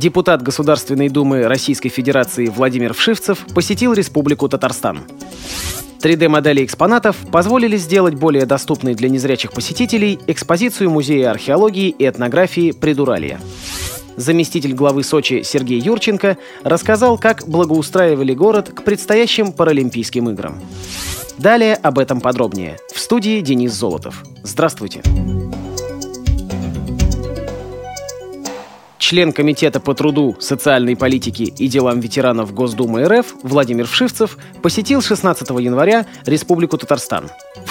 Депутат Государственной Думы Российской Федерации Владимир Вшивцев посетил Республику Татарстан. 3D-модели экспонатов позволили сделать более доступной для незрячих посетителей экспозицию Музея археологии и этнографии «Придуралия». Заместитель главы Сочи Сергей Юрченко рассказал, как благоустраивали город к предстоящим Паралимпийским играм. Далее об этом подробнее. В студии Денис Золотов. Здравствуйте. Член Комитета по труду, социальной политике и делам ветеранов Госдумы РФ Владимир Вшивцев посетил 16 января Республику Татарстан.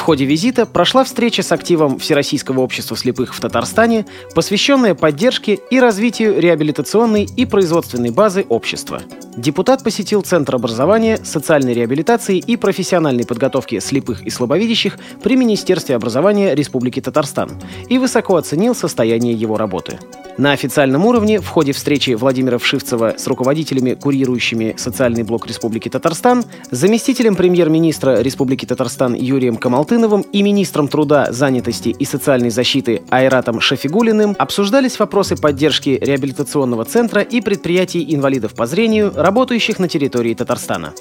Ходе визита прошла встреча с активом Всероссийского общества слепых в Татарстане, посвященная поддержке и развитию реабилитационной и производственной базы общества. Депутат посетил Центр образования, социальной реабилитации и профессиональной подготовки слепых и слабовидящих при Министерстве образования Республики Татарстан и высоко оценил состояние его работы. На официальном уровне в ходе встречи Владимира Вшивцева с руководителями, курирующими социальный блок Республики Татарстан, заместителем премьер-министра Республики Татарстан Юрием Камалтыновым и министром труда, занятости и социальной защиты Айратом Шафигулиным обсуждались вопросы поддержки реабилитационного центра и предприятий инвалидов по зрению, работающих на территории Татарстана.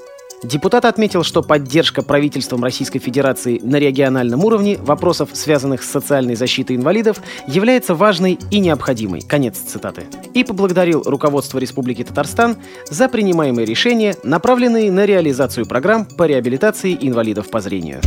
Депутат отметил, что поддержка правительством Российской Федерации на региональном уровне вопросов, связанных с социальной защитой инвалидов, является важной и необходимой. Конец цитаты. И поблагодарил руководство Республики Татарстан за принимаемые решения, направленные на реализацию программ по реабилитации инвалидов по зрению.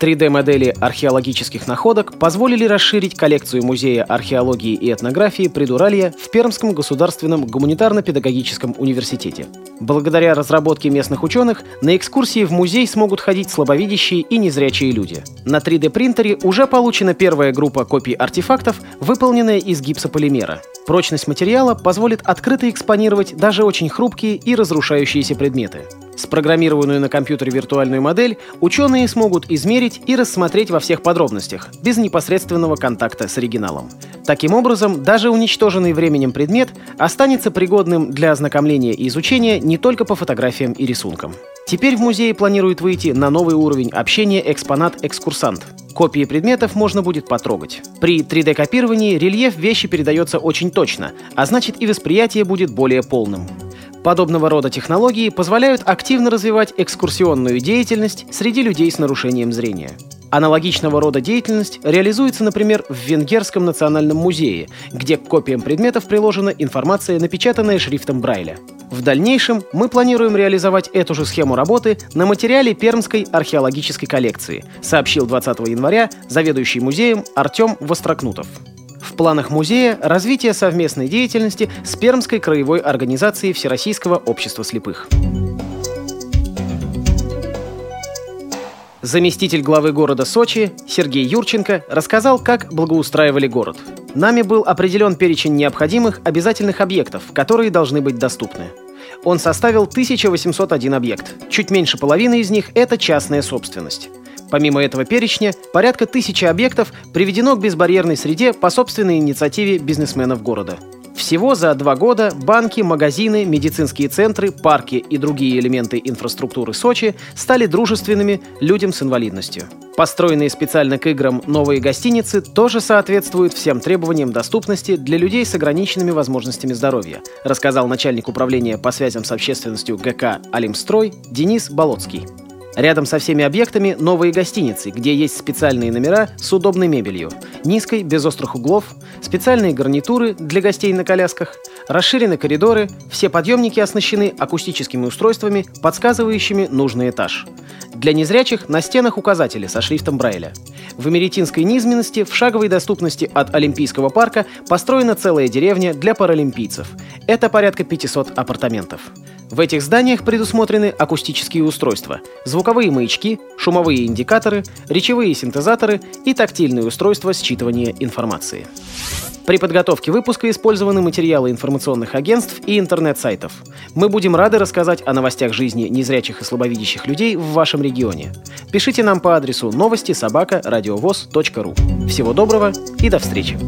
3D-модели археологических находок позволили расширить коллекцию Музея археологии и этнографии Придуралья в Пермском государственном гуманитарно-педагогическом университете. Благодаря разработке местных ученых на экскурсии в музей смогут ходить слабовидящие и незрячие люди. На 3D-принтере уже получена первая группа копий артефактов, выполненная из гипсополимера. Прочность материала позволит открыто экспонировать даже очень хрупкие и разрушающиеся предметы. Спрограммированную на компьютере виртуальную модель ученые смогут измерить и рассмотреть во всех подробностях, без непосредственного контакта с оригиналом. Таким образом, даже уничтоженный временем предмет останется пригодным для ознакомления и изучения не только по фотографиям и рисункам. Теперь в музее планируют выйти на новый уровень общения экспонат-экскурсант. Копии предметов можно будет потрогать. При 3D-копировании рельеф вещи передается очень точно, а значит и восприятие будет более полным. Подобного рода технологии позволяют активно развивать экскурсионную деятельность среди людей с нарушением зрения. Аналогичного рода деятельность реализуется, например, в Венгерском национальном музее, где к копиям предметов приложена информация, напечатанная шрифтом Брайля. В дальнейшем мы планируем реализовать эту же схему работы на материале Пермской археологической коллекции, сообщил 20 января заведующий музеем Артем Вострокнутов. Планах музея развитие совместной деятельности с Пермской краевой организацией Всероссийского общества слепых. Заместитель главы города Сочи Сергей Юрченко рассказал, как благоустраивали город. Нами был определен перечень необходимых обязательных объектов, которые должны быть доступны. Он составил 1801 объект. Чуть меньше половины из них – это частная собственность. Помимо этого перечня, порядка тысячи объектов приведено к безбарьерной среде по собственной инициативе бизнесменов города. Всего за два года банки, магазины, медицинские центры, парки и другие элементы инфраструктуры Сочи стали дружественными людям с инвалидностью. Построенные специально к играм новые гостиницы тоже соответствуют всем требованиям доступности для людей с ограниченными возможностями здоровья, рассказал начальник управления по связям с общественностью ГК «Алимстрой» Денис Болоцкий. Рядом со всеми объектами новые гостиницы, где есть специальные номера с удобной мебелью, низкой, без острых углов, специальные гарнитуры для гостей на колясках, расширены коридоры, все подъемники оснащены акустическими устройствами, подсказывающими нужный этаж. Для незрячих на стенах указатели со шрифтом Брайля. В Эмеретинской низменности в шаговой доступности от Олимпийского парка построена целая деревня для паралимпийцев. Это порядка 500 апартаментов. В этих зданиях предусмотрены акустические устройства, звуковые маячки, шумовые индикаторы, речевые синтезаторы и тактильные устройства считывания информации. При подготовке выпуска использованы материалы информационных агентств и интернет-сайтов. Мы будем рады рассказать о новостях жизни незрячих и слабовидящих людей в вашем регионе. Пишите нам по адресу новости собака ру. Всего доброго и до встречи!